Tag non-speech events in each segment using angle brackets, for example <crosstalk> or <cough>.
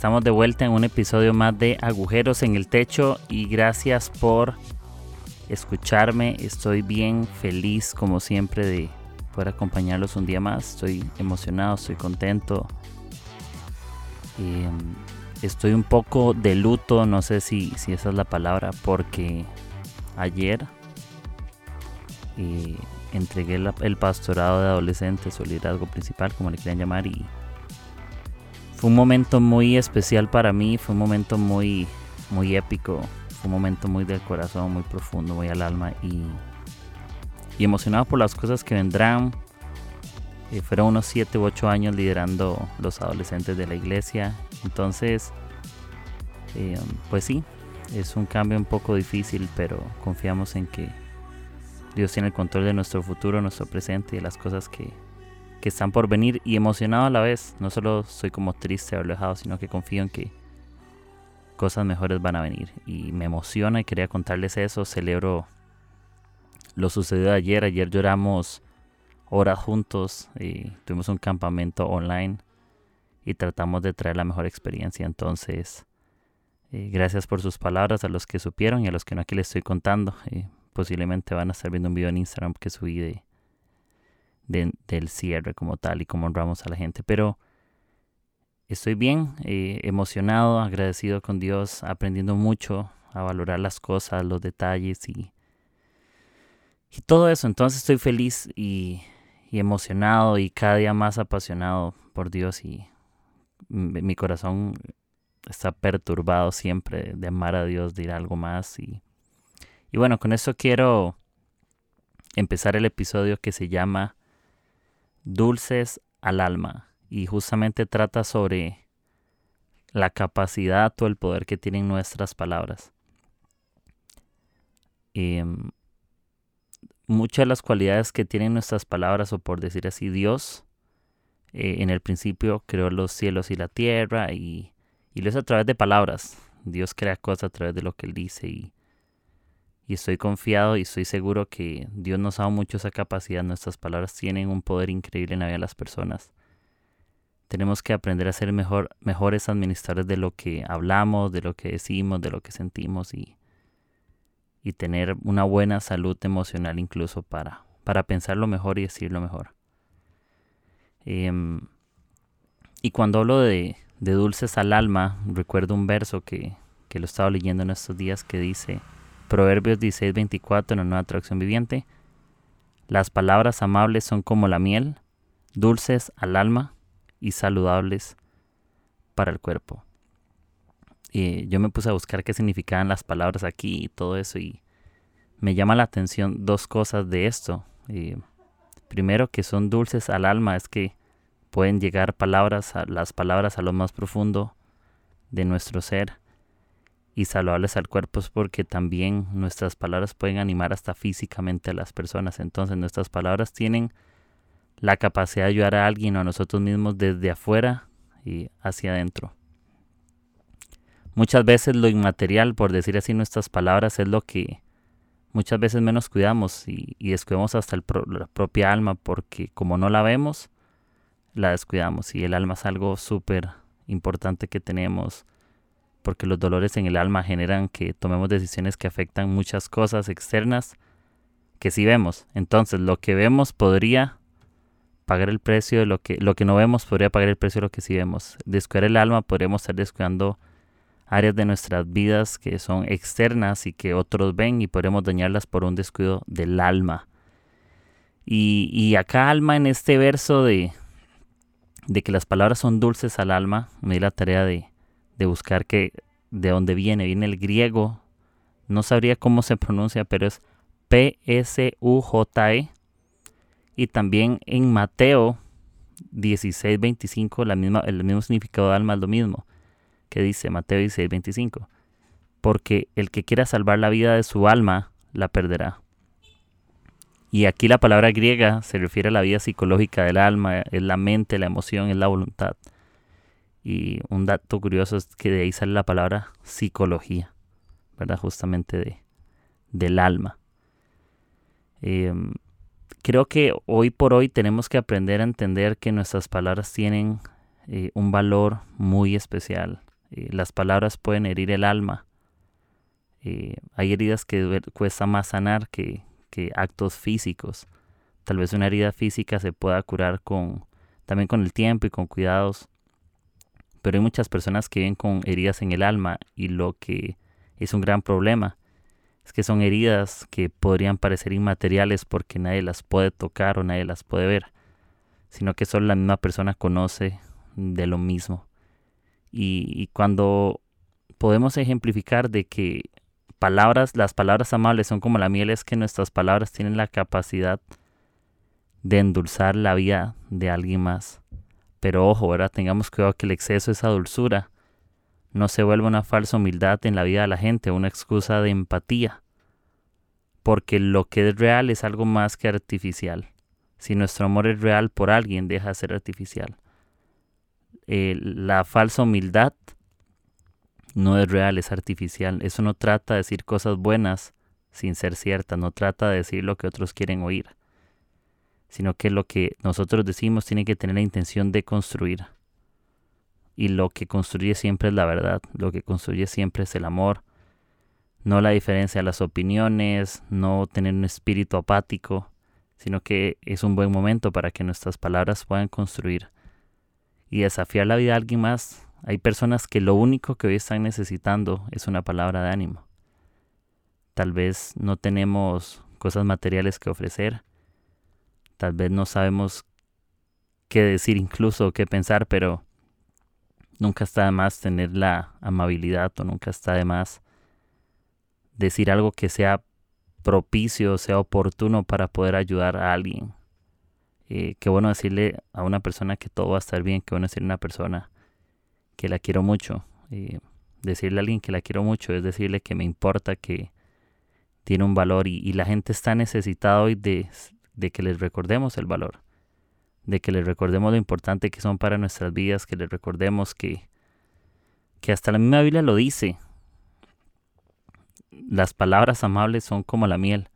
Estamos de vuelta en un episodio más de Agujeros en el Techo y gracias por escucharme. Estoy bien feliz como siempre de poder acompañarlos un día más. Estoy emocionado, estoy contento. Em, estoy un poco de luto, no sé si, si esa es la palabra, porque ayer eh, entregué el pastorado de adolescentes o liderazgo principal, como le quieran llamar, y fue un momento muy especial para mí, fue un momento muy, muy épico, fue un momento muy del corazón, muy profundo, muy al alma y, y emocionado por las cosas que vendrán. Eh, fueron unos 7 u 8 años liderando los adolescentes de la iglesia. Entonces, eh, pues sí, es un cambio un poco difícil, pero confiamos en que Dios tiene el control de nuestro futuro, nuestro presente y de las cosas que, que están por venir y emocionado a la vez. No solo soy como triste o alejado, sino que confío en que cosas mejores van a venir. Y me emociona y quería contarles eso. Celebro lo sucedido ayer. Ayer lloramos horas juntos y tuvimos un campamento online y tratamos de traer la mejor experiencia. Entonces, eh, gracias por sus palabras a los que supieron y a los que no aquí les estoy contando. Eh, posiblemente van a estar viendo un video en Instagram que subí de del cierre como tal y cómo honramos a la gente. Pero estoy bien, eh, emocionado, agradecido con Dios, aprendiendo mucho a valorar las cosas, los detalles y, y todo eso. Entonces estoy feliz y, emocionado y cada día más apasionado por Dios y mi corazón está perturbado siempre de amar a Dios, de ir algo más y, y bueno, con eso quiero empezar el episodio que se llama dulces al alma y justamente trata sobre la capacidad o el poder que tienen nuestras palabras. Em, muchas de las cualidades que tienen nuestras palabras, o por decir así, Dios, eh, en el principio creó los cielos y la tierra y, y lo es a través de palabras. Dios crea cosas a través de lo que Él dice y y estoy confiado y estoy seguro que Dios nos ha dado mucho esa capacidad. Nuestras palabras tienen un poder increíble en la vida de las personas. Tenemos que aprender a ser mejor, mejores administradores de lo que hablamos, de lo que decimos, de lo que sentimos y, y tener una buena salud emocional incluso para, para pensar lo mejor y decir lo mejor. Em, y cuando hablo de, de, dulces al alma, recuerdo un verso que, que lo estaba leyendo en estos días que dice, Proverbios 16:24 en la nueva traducción viviente. Las palabras amables son como la miel, dulces al alma y saludables para el cuerpo. Y yo me puse a buscar qué significaban las palabras aquí y todo eso y me llama la atención dos cosas de esto. primero que son dulces al alma es que pueden llegar palabras las palabras a lo más profundo de nuestro ser y saludables al cuerpo es porque también nuestras palabras pueden animar hasta físicamente a las personas. Entonces nuestras palabras tienen la capacidad de ayudar a alguien o a nosotros mismos desde afuera y hacia adentro. Muchas veces lo inmaterial, por decir así, nuestras palabras es lo que muchas veces menos cuidamos y, descuidamos hasta la propia alma porque como no la vemos, la descuidamos y el alma es algo súper importante que tenemos porque los dolores en el alma generan que tomemos decisiones que afectan muchas cosas externas que sí vemos. Entonces, lo que vemos podría pagar el precio de lo que lo que no vemos podría pagar el precio de lo que sí vemos. Descuidar el alma podríamos estar descuidando áreas de nuestras vidas que son externas y que otros ven y podremos dañarlas por un descuido del alma. Y, y acá alma en este verso de, de que las palabras son dulces al alma, me di la tarea de, de buscar que de dónde viene, viene el griego, no sabría cómo se <laughs> pronuncia, pero es P-S-U-J-E. Y también en Mateo 16, 25, la misma, el mismo significado de alma es lo mismo, que dice Mateo 16, 25. porque el que quiera salvar la vida de su alma la perderá. Y aquí la palabra griega se refiere a la vida psicológica del alma, es la mente, la emoción, es la voluntad. Y un dato curioso es que de ahí sale la palabra psicología, ¿verdad? Justamente de, del alma. Em, creo que hoy por hoy tenemos que aprender a entender que nuestras palabras tienen eh, un valor muy especial. Eh, las palabras pueden herir el alma. Eh, hay heridas que cuesta más sanar que, que actos físicos. Tal vez una herida física se pueda curar con también con el tiempo y con cuidados. Pero hay muchas personas que viven con heridas en el alma y lo que es un gran problema es que son heridas que podrían parecer inmateriales porque nadie las puede tocar o nadie las puede ver, sino que solo la misma persona conoce de lo mismo. Y, cuando podemos ejemplificar de que palabras, las palabras amables son como la miel, es que nuestras palabras tienen la capacidad de endulzar la vida de alguien más. Pero ojo. Tengamos cuidado que el exceso de esa dulzura no se vuelva una falsa humildad en la vida de la gente, una excusa de empatía. Porque lo que es real es algo más que artificial. Si nuestro amor es real por alguien, deja de ser artificial. Eh, la falsa humildad no es real, es artificial. Eso no trata de decir cosas buenas sin ser ciertas, no trata de decir lo que otros quieren oír, sino que lo que nosotros decimos tiene que tener la intención de construir. Y lo que construye siempre es la verdad, lo que construye siempre es el amor, no la diferencia de las opiniones, no tener un espíritu apático, sino que es un buen momento para que nuestras palabras puedan construir y desafiar la vida a alguien más hay personas que lo único que hoy están necesitando es una palabra de ánimo. Tal vez no tenemos cosas materiales que ofrecer. Tal vez no sabemos qué decir incluso, qué pensar, pero nunca está de más tener la amabilidad o nunca está de más decir algo que sea propicio, sea oportuno para poder ayudar a alguien. Eh, qué bueno decirle a una persona que todo va a estar bien, qué bueno decirle a una persona que la quiero mucho. decirle a alguien que la quiero mucho es decirle que me importa, que tiene un valor y, la gente está necesitada hoy de, de, que les recordemos el valor, de que les recordemos lo importante que son para nuestras vidas, que les recordemos que, que hasta la misma Biblia lo dice. Las palabras amables son como la miel,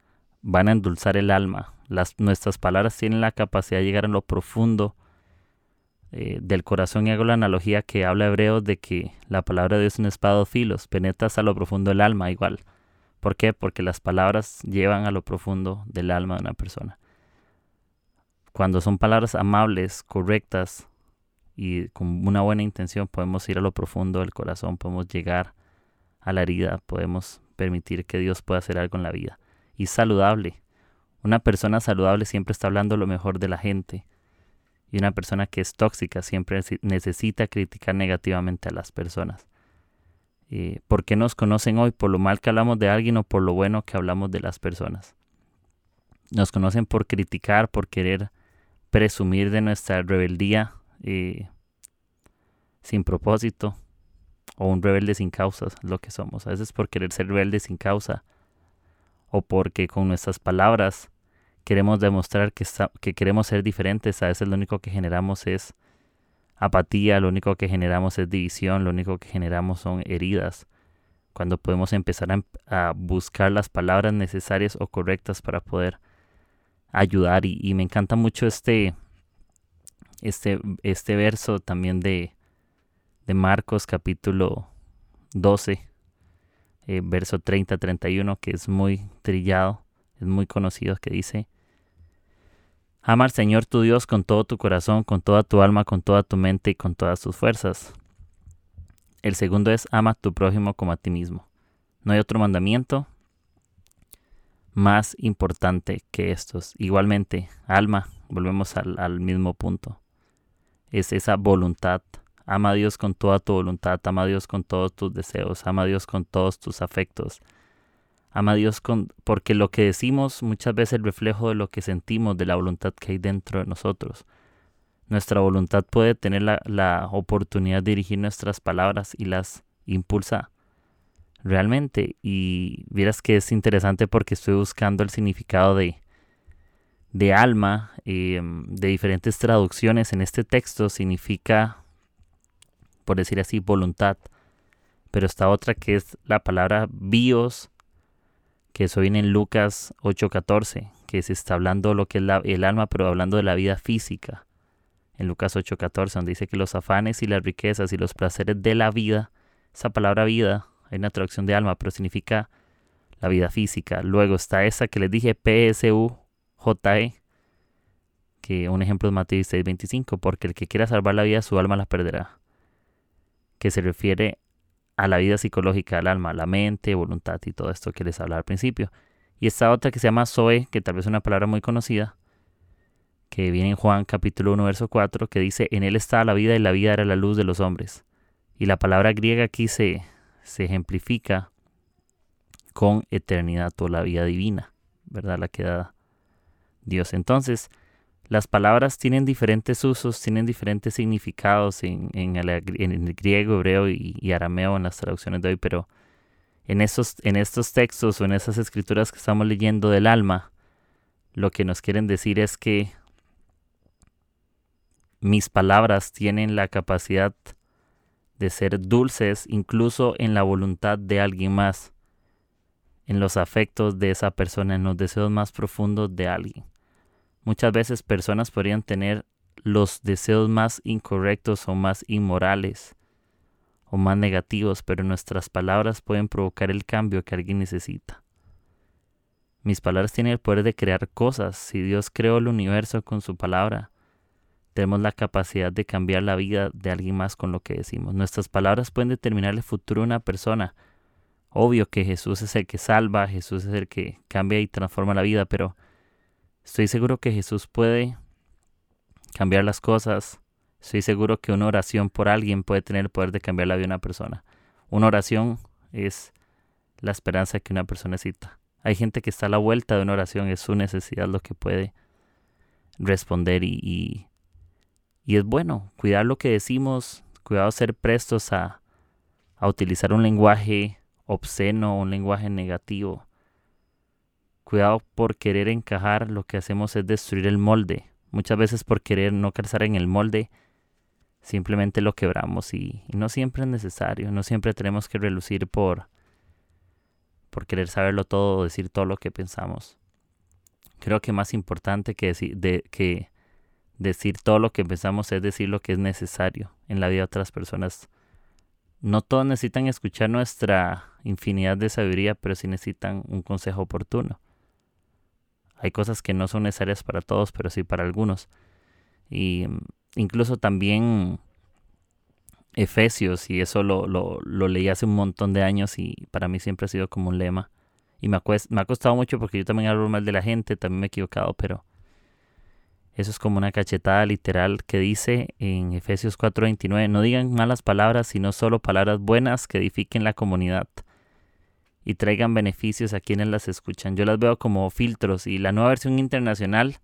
van a endulzar el alma. Las, nuestras palabras tienen la capacidad de llegar a lo profundo eh, del corazón y hago la analogía que habla Hebreos de que la palabra de Dios es un espada de filos, penetra hasta lo profundo del alma igual. ¿Por qué? Porque las palabras llevan a lo profundo del alma de una persona. Cuando son palabras amables, correctas y con una buena intención, podemos ir a lo profundo del corazón, podemos llegar a la herida, podemos permitir que Dios pueda hacer algo en la vida. Y saludable. Una persona saludable siempre está hablando lo mejor de la gente y una persona que es tóxica siempre necesita criticar negativamente a las personas. Eh, ¿Por qué nos conocen hoy? ¿Por lo mal que hablamos de alguien o por lo bueno que hablamos de las personas? Nos conocen por criticar, por querer presumir de nuestra rebeldía eh, sin propósito o un rebelde sin causas, lo que somos. A veces por querer ser rebelde sin causa o porque con nuestras palabras queremos demostrar que, que queremos ser diferentes, a veces lo único que generamos es apatía, lo único que generamos es división, lo único que generamos son heridas. Cuando podemos empezar a, buscar las palabras necesarias o correctas para poder ayudar. Y, me encanta mucho este, este, este verso también de, de Marcos capítulo 12, eh, verso 30-31, que es muy trillado, es muy conocido, que dice, Ama al Señor tu Dios con todo tu corazón, con toda tu alma, con toda tu mente y con todas tus fuerzas. El segundo es ama a tu prójimo como a ti mismo. No hay otro mandamiento más importante que estos. Igualmente, alma, volvemos al, al mismo punto. Es esa voluntad. Ama a Dios con toda tu voluntad, ama a Dios con todos tus deseos, ama a Dios con todos tus afectos, Ama a Dios con, porque lo que decimos muchas veces es el reflejo de lo que sentimos, de la voluntad que hay dentro de nosotros. Nuestra voluntad puede tener la, la oportunidad de dirigir nuestras palabras y las impulsa. Realmente. Y vieras que es interesante porque estoy buscando el significado de, de alma em, de diferentes traducciones en este texto. Significa, por decir así, voluntad. Pero está otra que es la palabra bios, que eso viene en Lucas 8:14, que se está hablando lo que es el alma, pero hablando de la vida física. En Lucas 8:14, donde dice que los afanes y las riquezas y los placeres de la vida, esa palabra vida, hay una traducción de alma, pero significa la vida física. Luego está esa que les dije, P-S-U-J-E, que un ejemplo es Mateo 6:25, porque el que quiera salvar la vida, su alma la perderá. Que se refiere a la vida psicológica del alma, la mente, voluntad y todo esto que les hablaba al principio. Y esta otra que se llama Zoe, que tal vez es una palabra muy conocida, que viene en Juan capítulo 1, verso 4, que dice, en él estaba la vida y la vida era la luz de los hombres. Y la palabra griega aquí se, se ejemplifica con eternidad o la vida divina, ¿verdad? La que da Dios. Entonces, las palabras tienen diferentes usos, tienen diferentes significados en, el, griego, hebreo y, arameo en las traducciones de hoy, pero en en estos textos o en esas escrituras que estamos leyendo del alma, lo que nos quieren decir es que mis palabras tienen la capacidad de ser dulces incluso en la voluntad de alguien más, en los afectos de esa persona, en los deseos más profundos de alguien. Muchas veces personas podrían tener los deseos más incorrectos o más inmorales o más negativos, pero nuestras palabras pueden provocar el cambio que alguien necesita. Mis palabras tienen el poder de crear cosas. Si Dios creó el universo con su palabra, tenemos la capacidad de cambiar la vida de alguien más con lo que decimos. Nuestras palabras pueden determinar el futuro de una persona. Obvio que Jesús es el que salva, Jesús es el que cambia y transforma la vida, pero Estoy seguro que Jesús puede cambiar las cosas. Estoy seguro que una oración por alguien puede tener el poder de cambiar la vida de una persona. Una oración es la esperanza que una persona necesita. Hay gente que está a la vuelta de una oración, es su necesidad lo que puede responder y, y, es bueno cuidar lo que decimos, cuidado ser prestos a, a utilizar un lenguaje obsceno, un lenguaje negativo Cuidado por querer encajar, lo que hacemos es destruir el molde. Muchas veces por querer no calzar en el molde, simplemente lo quebramos y, no siempre es necesario, no siempre tenemos que relucir por, por querer saberlo todo decir todo lo que pensamos. Creo que más importante que decir, que decir todo lo que pensamos es decir lo que es necesario en la vida de otras personas. No todos necesitan escuchar nuestra infinidad de sabiduría, pero sí necesitan un consejo oportuno. Hay cosas que no son necesarias para todos, pero sí para algunos. Y mm, incluso también Efesios, y eso lo, lo, leí hace un montón de años y para mí siempre ha sido como un lema. Y me, me ha costado mucho porque yo también hablo mal de la gente, también me he equivocado, pero eso es como una cachetada literal que dice en Efesios 4:29, no digan malas palabras, sino solo palabras buenas que edifiquen la comunidad y traigan beneficios a quienes las escuchan. Yo las veo como filtros y la nueva versión internacional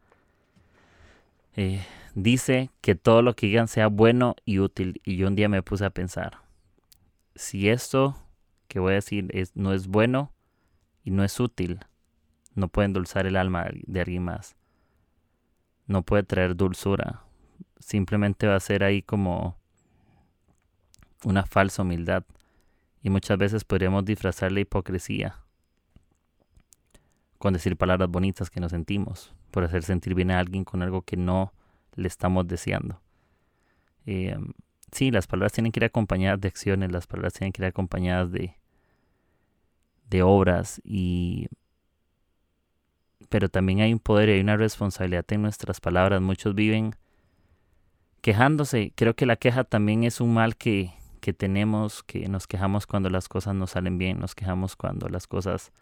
eh, dice que todo lo que digan sea bueno y útil. Y yo un día me puse a pensar, si esto que voy a decir es, no es bueno y no es útil, no puede endulzar el alma de alguien más. No puede traer dulzura. Simplemente va a ser ahí como una falsa humildad y muchas veces podríamos disfrazar la hipocresía con decir palabras bonitas que nos sentimos, por hacer sentir bien a alguien con algo que no le estamos deseando. Eh, sí, las palabras tienen que ir acompañadas de acciones, las palabras tienen que ir acompañadas de, de obras y pero también hay un poder y hay una responsabilidad en nuestras palabras. Muchos viven quejándose. Creo que la queja también es un mal que, que tenemos, que nos quejamos cuando las cosas no salen bien, nos quejamos cuando las cosas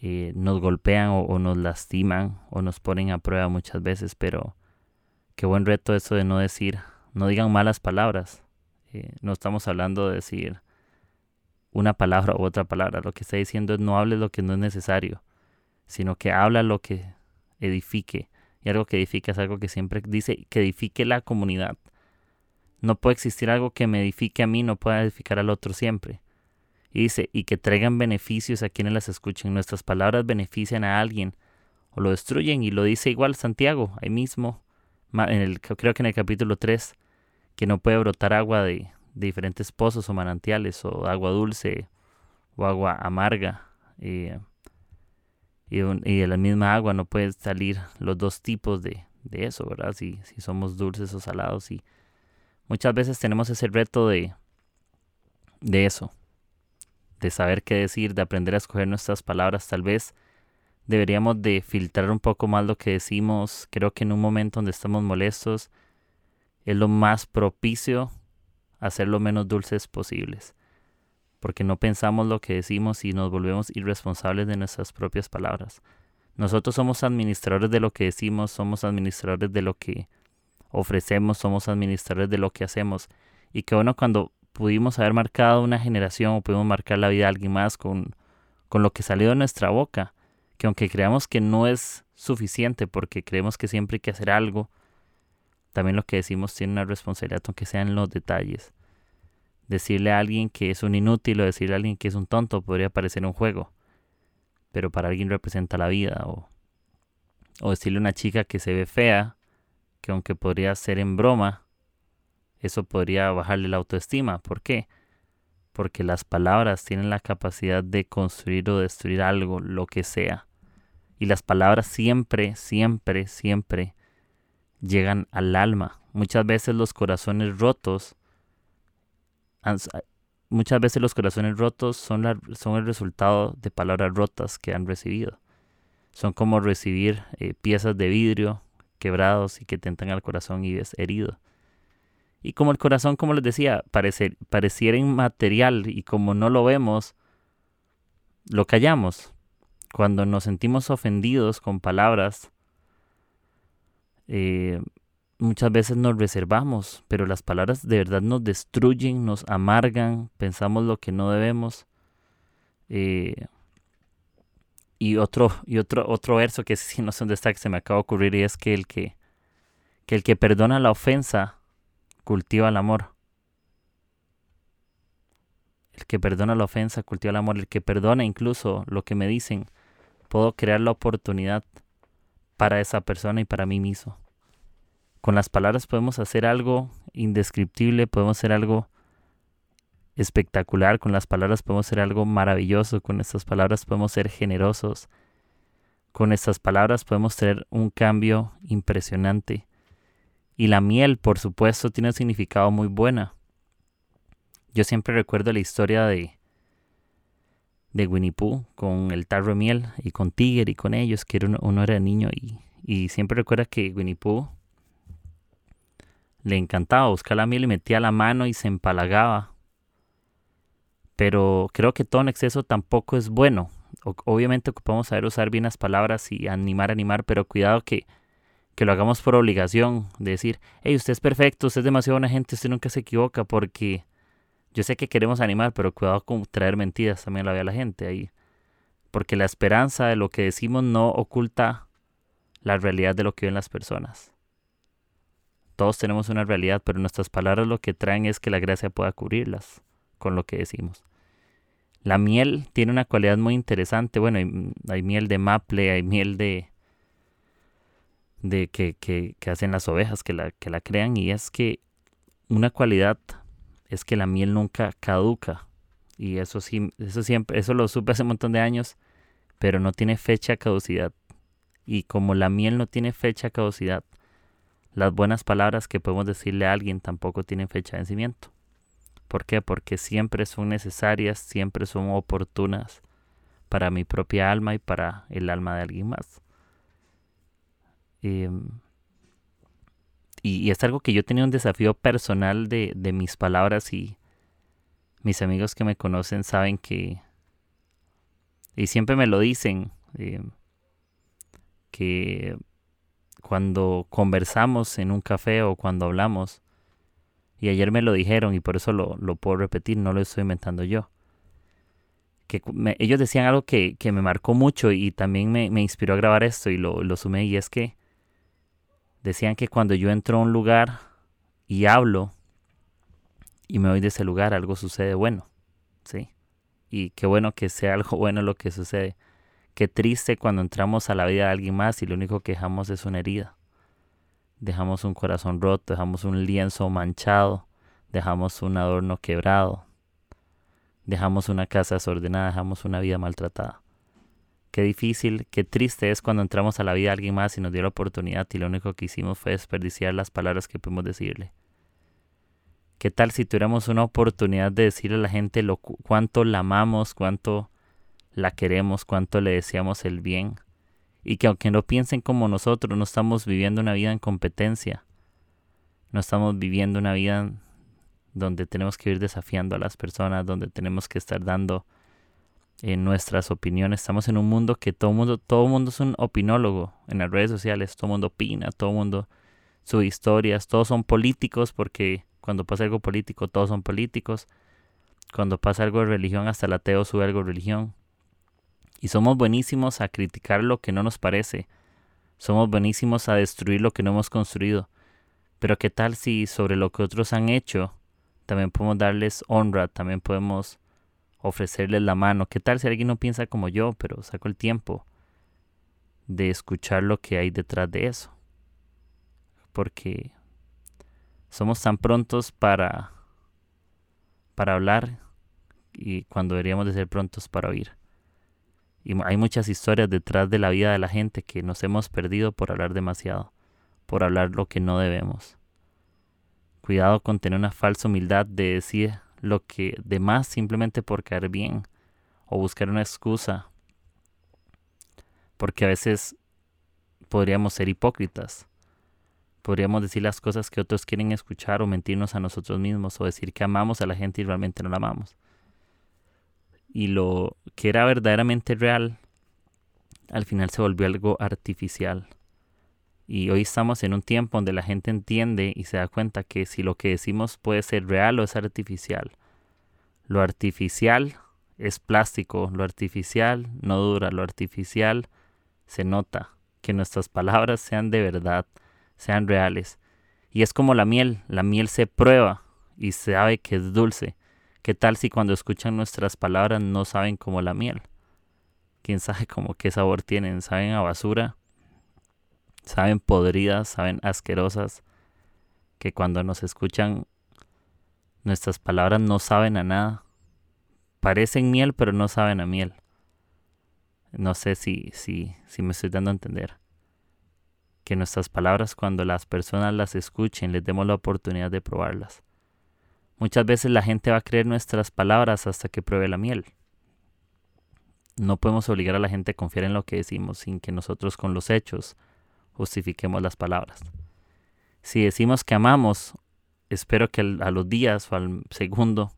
eh, nos golpean o, nos lastiman o nos ponen a prueba muchas veces, pero qué buen reto eso de no decir, no digan malas palabras. Eh, no estamos hablando de decir una palabra u otra palabra. Lo que está diciendo es no hable lo que no es necesario, sino que habla lo que edifique. Y algo que edifica es algo que siempre dice que edifique la comunidad. No puede existir algo que me edifique a mí, no pueda edificar al otro siempre. Y dice, y que traigan beneficios a quienes las escuchen. Nuestras palabras benefician a alguien o lo destruyen. Y lo dice igual Santiago, ahí mismo, en el, creo que en el capítulo 3, que no puede brotar agua de, diferentes pozos o manantiales, o agua dulce o agua amarga. Eh, y, de la misma agua no puede salir los dos tipos de, eso, ¿verdad? Si, si somos dulces o salados. Y muchas veces tenemos ese reto de, de eso, de saber qué decir, de aprender a escoger nuestras palabras. Tal vez deberíamos de filtrar un poco más lo que decimos. Creo que en un momento donde estamos molestos es lo más propicio hacer lo menos dulces posibles. Porque no pensamos lo que decimos y nos volvemos irresponsables de nuestras propias palabras. Nosotros somos administradores de lo que decimos, somos administradores de lo que ofrecemos, somos administradores de lo que hacemos. Y que bueno cuando pudimos haber marcado una generación o pudimos marcar la vida de alguien más con, con lo que salió de nuestra boca, que aunque creamos que no es suficiente porque creemos que siempre hay que hacer algo, también lo que decimos tiene una responsabilidad, aunque sea en los detalles. Decirle a alguien que es un inútil o decirle a alguien que es un tonto podría parecer un juego, pero para alguien representa la vida. O, o decirle a una chica que se ve fea, que aunque podría ser en broma, eso podría bajarle la autoestima. ¿Por qué? Porque las palabras tienen la capacidad de construir o destruir algo, lo que sea. Y las palabras siempre, siempre, siempre llegan al alma. Muchas veces los corazones rotos, muchas veces los corazones rotos son, son el resultado de palabras rotas que han recibido. Son como recibir eh, piezas de vidrio quebrados y que tentan al corazón y es herido. Y como el corazón, como les decía, pareciera inmaterial y como no lo vemos, lo callamos. Cuando nos sentimos ofendidos con palabras, eh, muchas veces nos reservamos, pero las palabras de verdad nos destruyen, nos amargan, pensamos lo que no debemos. Eh, y otro, y otro, otro verso que si <laughs> no sé dónde está, que se me acaba de ocurrir, y es que el que, que el que perdona la ofensa cultiva el amor. El que perdona la ofensa cultiva el amor. El que perdona incluso lo que me dicen, puedo crear la oportunidad para esa persona y para mí mismo. Con las palabras podemos hacer algo indescriptible, podemos hacer algo espectacular, con las palabras podemos hacer algo maravilloso, con estas palabras podemos ser generosos, con estas palabras podemos tener un cambio impresionante. Y la miel, por supuesto, tiene un significado muy buena. Yo siempre recuerdo la historia de, de Winnie Pooh con el tarro de miel y con Tiger y con ellos, que uno, era niño y, y, siempre recuerda que Winnie Pooh le encantaba buscar la miel y metía la mano y se empalagaba. Pero creo que todo en exceso tampoco es bueno. obviamente ocupamos saber usar bien las palabras y animar, animar, pero cuidado que que lo hagamos por obligación, de decir, hey, usted es perfecto, usted es demasiado buena gente, usted nunca se equivoca, porque yo sé que queremos animar, pero cuidado con traer mentiras también la ve a la gente ahí. Porque la esperanza de lo que decimos no oculta la realidad de lo que ven las personas. Todos tenemos una realidad, pero nuestras palabras lo que traen es que la gracia pueda cubrirlas con lo que decimos. La miel tiene una cualidad muy interesante. Bueno, hay miel de maple, hay miel de, de que, que, que, hacen las ovejas que la, que la crean y es que una cualidad es que la miel nunca caduca y eso sí, eso siempre, eso lo supe hace un montón de años, pero no tiene fecha caducidad y como la miel no tiene fecha caducidad, las buenas palabras que podemos decirle a alguien tampoco tienen fecha de vencimiento. ¿Por qué? Porque siempre son necesarias, siempre son oportunas para mi propia alma y para el alma de alguien más. Em, y, es algo que yo tenía un desafío personal de, mis palabras y mis amigos que me conocen saben que, y siempre me lo dicen, em, que cuando conversamos en un café o cuando hablamos, y ayer me lo dijeron y por eso lo, puedo repetir, no lo estoy inventando yo. Que ellos decían algo que, me marcó mucho y también me, inspiró a grabar esto y lo, lo sumé y es que Decían que cuando yo entro a un lugar y hablo y me voy de ese lugar, algo sucede bueno. ¿Sí? y qué bueno que sea <laughs> algo bueno lo que sucede. Qué triste cuando entramos a la vida de alguien más y lo único que dejamos es una herida. Dejamos un corazón roto, dejamos un lienzo manchado, dejamos un adorno quebrado, dejamos una casa desordenada, dejamos una vida maltratada. Qué difícil, qué triste es cuando entramos a la vida de alguien más y nos dio la oportunidad y lo único que hicimos fue desperdiciar las palabras que pudimos decirle. ¿Qué tal si tuviéramos una oportunidad de decirle a la gente lo, cuánto la amamos, cuánto la queremos, cuánto le deseamos el bien? Y que aunque no piensen como nosotros, no estamos viviendo una vida en competencia. No estamos viviendo una vida donde tenemos que ir desafiando a las personas, donde tenemos que estar dando en nuestras opiniones. Estamos en un mundo que todo mundo, todo mundo es un opinólogo en las redes sociales, todo mundo opina, todo mundo sube historias, todos son políticos porque cuando pasa algo político todos son políticos. Cuando pasa algo de religión hasta el ateo sube algo de religión. Y somos buenísimos a criticar lo que no nos parece. Somos buenísimos a destruir lo que no hemos construido. Pero qué tal si sobre lo que otros han hecho también podemos darles honra, también podemos ofrecerles la mano. ¿Qué tal si alguien no piensa como yo, pero saco el tiempo de escuchar lo que hay detrás de eso? Porque somos tan prontos para para hablar y cuando deberíamos de ser prontos para oír. Y hay muchas historias detrás de la vida de la gente que nos hemos perdido por hablar demasiado, por hablar lo que no debemos. Cuidado con tener una falsa humildad de decir lo que de más simplemente por caer bien o buscar una excusa. Porque a veces podríamos ser hipócritas. Podríamos decir las cosas que otros quieren escuchar o mentirnos a nosotros mismos o decir que amamos a la gente y realmente no la amamos. Y lo que era verdaderamente real al final se volvió algo artificial. Y hoy estamos en un tiempo donde la gente entiende y se da cuenta que si lo que decimos puede ser real o es artificial. Lo artificial es plástico, lo artificial no dura, lo artificial se nota. Que nuestras palabras sean de verdad, sean reales. Y es como la miel, la miel se prueba y sabe que es dulce. ¿Qué tal si cuando escuchan nuestras palabras no saben como la miel? ¿Quién sabe cómo qué sabor tienen? ¿Saben a basura? saben podridas, saben asquerosas, que cuando nos escuchan nuestras palabras no saben a nada. Parecen miel, pero no saben a miel. No sé si, si, si me estoy dando a entender. Que nuestras palabras, cuando las personas las escuchen, les demos la oportunidad de probarlas. Muchas veces la gente va a creer nuestras palabras hasta que pruebe la miel. No podemos obligar a la gente a confiar en lo que decimos sin que nosotros con los hechos justifiquemos las palabras. Si decimos que amamos, espero que a los días o al segundo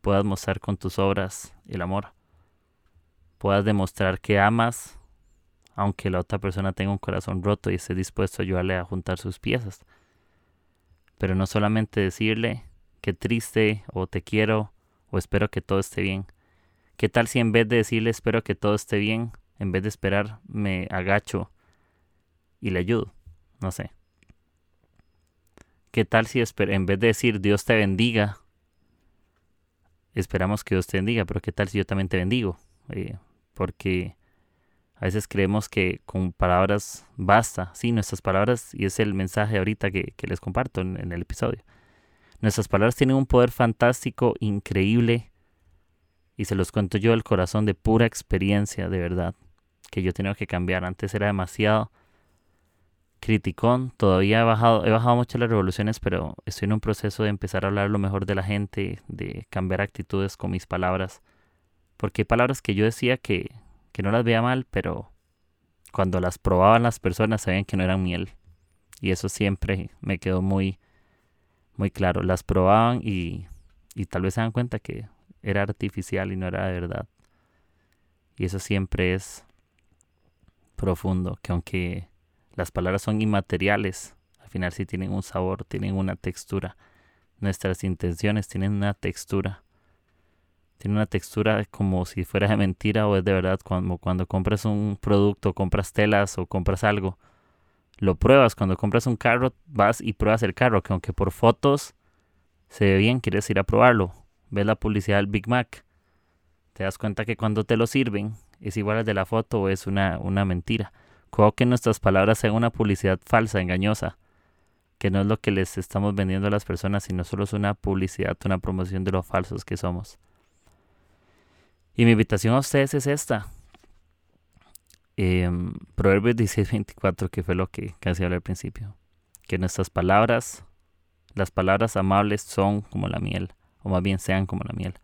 puedas mostrar con tus obras el amor. Puedas demostrar que amas, aunque la otra persona tenga un corazón roto y esté dispuesto a ayudarle a juntar sus piezas. Pero no solamente decirle que triste o te quiero o espero que todo esté bien. ¿Qué tal si en vez de decirle espero que todo esté bien, en vez de esperar me agacho y le ayudo. No sé. ¿Qué tal si en vez de decir Dios te bendiga, esperamos que Dios te bendiga, pero qué tal si yo también te bendigo? Eh, porque a veces creemos que con palabras basta. Sí, nuestras palabras, y es el mensaje ahorita que, les comparto en, el episodio. Nuestras palabras tienen un poder fantástico, increíble, y se los cuento yo del corazón de pura experiencia, de verdad, que yo tenía que cambiar. Antes era demasiado criticón. Todavía he bajado, he bajado mucho las revoluciones, pero estoy en un proceso de empezar a hablar lo mejor de la gente, de cambiar actitudes con mis palabras. Porque hay palabras que yo decía que, que no las veía mal, pero cuando las probaban las personas sabían que no eran miel. Y eso siempre me quedó muy, muy claro. Las probaban y, y tal vez se dan cuenta que era artificial y no era de verdad. Y eso siempre es profundo, que aunque las palabras son inmateriales, al final sí tienen un sabor, tienen una textura. Nuestras intenciones tienen una textura. Tiene una textura como si fuera de mentira o es de verdad. Cuando, cuando compras un producto, compras telas o compras algo, lo pruebas. Cuando compras un carro, vas y pruebas el carro, que aunque por fotos se ve bien, quieres ir a probarlo. Ves la publicidad del Big Mac. te das cuenta que cuando te lo sirven es igual al de la foto o es una, una mentira. Cuidado que nuestras palabras sean una publicidad falsa, engañosa, que no es lo que les estamos vendiendo a las personas, sino solo es una publicidad, una promoción de lo falsos que somos. Y mi invitación a ustedes es esta. Eh, Proverbios 16:24, que fue lo que casi hablé al principio. Que nuestras palabras, las palabras amables son como la miel, o más bien sean como la miel,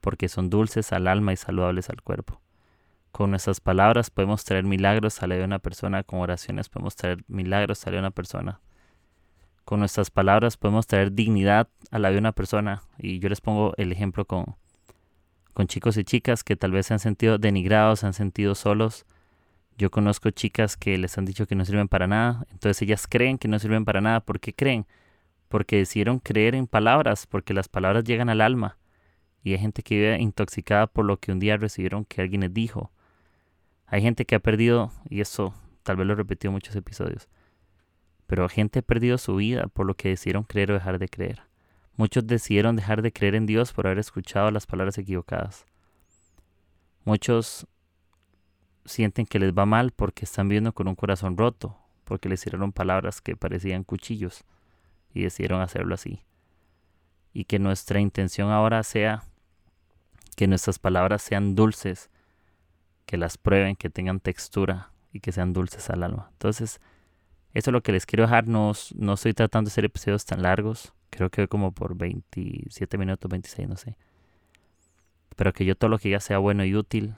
porque son dulces al alma y saludables al cuerpo. Con nuestras palabras podemos traer milagros a la de una persona, con oraciones podemos traer milagros a la de una persona. Con nuestras palabras podemos traer dignidad a la de una persona. Y yo les pongo el ejemplo con, con chicos y chicas que tal vez se han sentido denigrados, se han sentido solos. Yo conozco chicas que les han dicho que no sirven para nada, entonces ellas creen que no sirven para nada. ¿Por qué creen? Porque decidieron creer en palabras, porque las palabras llegan al alma. Y hay gente que vive intoxicada por lo que un día recibieron que alguien les dijo. Hay gente que ha perdido, y eso tal vez lo he repetido en muchos episodios, pero gente ha perdido su vida por lo que decidieron creer o dejar de creer. Muchos decidieron dejar de creer en Dios por haber escuchado las palabras equivocadas. Muchos sienten que les va mal porque están viviendo con un corazón roto, porque les hicieron palabras que parecían cuchillos y decidieron hacerlo así. Y que nuestra intención ahora sea que nuestras palabras sean dulces, que las prueben, que tengan textura y que sean dulces al alma. Entonces, eso es lo que les quiero dejar. No, no estoy tratando de hacer episodios tan largos. Creo que como por 27 minutos, 26, no sé. Pero que yo todo lo que diga sea bueno y útil.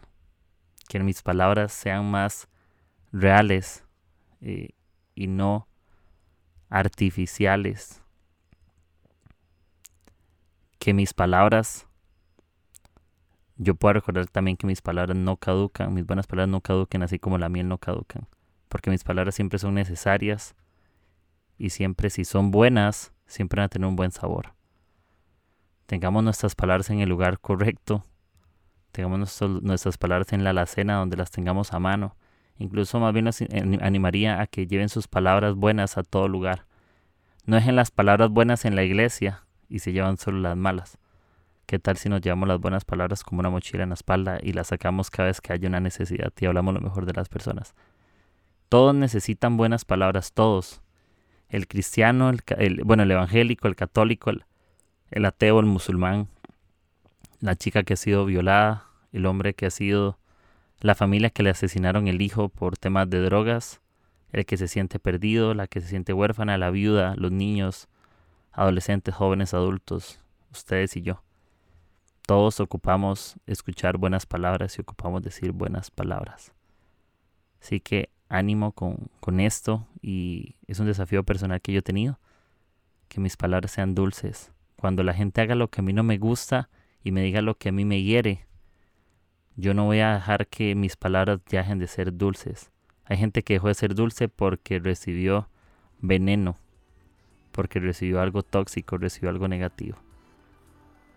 Que mis palabras sean más reales eh, y no artificiales. Que mis palabras, yo pueda recordar también que mis palabras no caducan, mis buenas palabras no caduquen, así como la miel no caducan. Porque mis palabras siempre son necesarias y siempre si son buenas, siempre van a tener un buen sabor. Tengamos nuestras palabras en el lugar correcto. Tengamos nuestras palabras en la alacena donde las tengamos a mano. Incluso más bien los animaría a que lleven sus palabras buenas a todo lugar. No dejen las palabras buenas en la iglesia y se llevan solo las malas. ¿Qué tal si nos llevamos las buenas palabras como una mochila en la espalda y las sacamos cada vez que haya una necesidad y hablamos lo mejor de las personas? Todos necesitan buenas palabras, todos el cristiano, el, bueno, el evangélico, el católico, el, ateo, el musulmán, la chica que ha sido violada, el hombre que ha sido, la familia que le asesinaron el hijo por temas de drogas, el que se siente perdido, la que se siente huérfana, la viuda, los niños, adolescentes, jóvenes, adultos, ustedes y yo. Todos ocupamos escuchar buenas palabras y ocupamos decir buenas palabras. Así que ánimo con, con esto y es un desafío personal que yo he tenido, que mis palabras sean dulces. Cuando la gente haga lo que a mí no me gusta y me diga lo que a mí me hiere, yo no voy a dejar que mis palabras dejen de ser dulces. Hay gente que dejó de ser dulce porque recibió veneno, porque recibió algo tóxico, recibió algo negativo.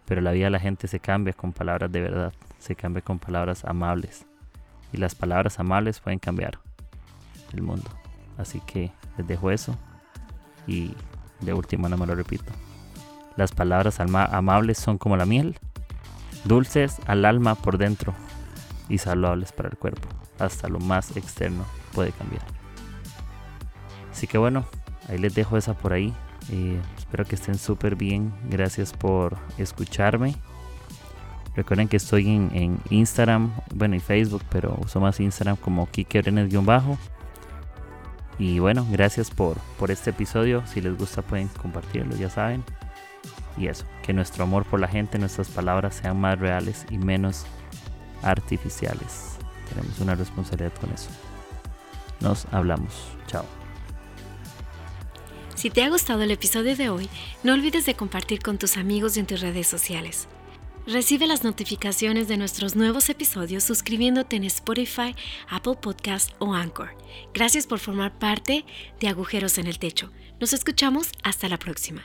Pero la vida de la gente se cambia con palabras de verdad, se cambia con palabras amables. Y las palabras amables pueden cambiar el mundo. Así que les dejo eso. Y de último no me lo repito. Las palabras amables son como la miel, dulces al alma por dentro y saludables para el cuerpo. Hasta lo más externo puede cambiar. Así que bueno, ahí les dejo esa por ahí. Eh, espero que estén súper bien. Gracias por escucharme. Recuerden que estoy en, Instagram, bueno, y Facebook, pero uso más Instagram como Kike bajo y bueno, gracias por, por este episodio. Si les gusta pueden compartirlo, ya saben. Y eso, que nuestro amor por la gente, nuestras palabras sean más reales y menos artificiales. Tenemos una responsabilidad con eso. Nos hablamos. Chao. Si te ha gustado el episodio de hoy, no olvides de compartir con tus amigos y en tus redes sociales. Recibe las notificaciones de nuestros nuevos episodios suscribiéndote en Spotify, Apple Podcast o Anchor. Gracias por formar parte de Agujeros en el Techo. Nos escuchamos hasta la próxima.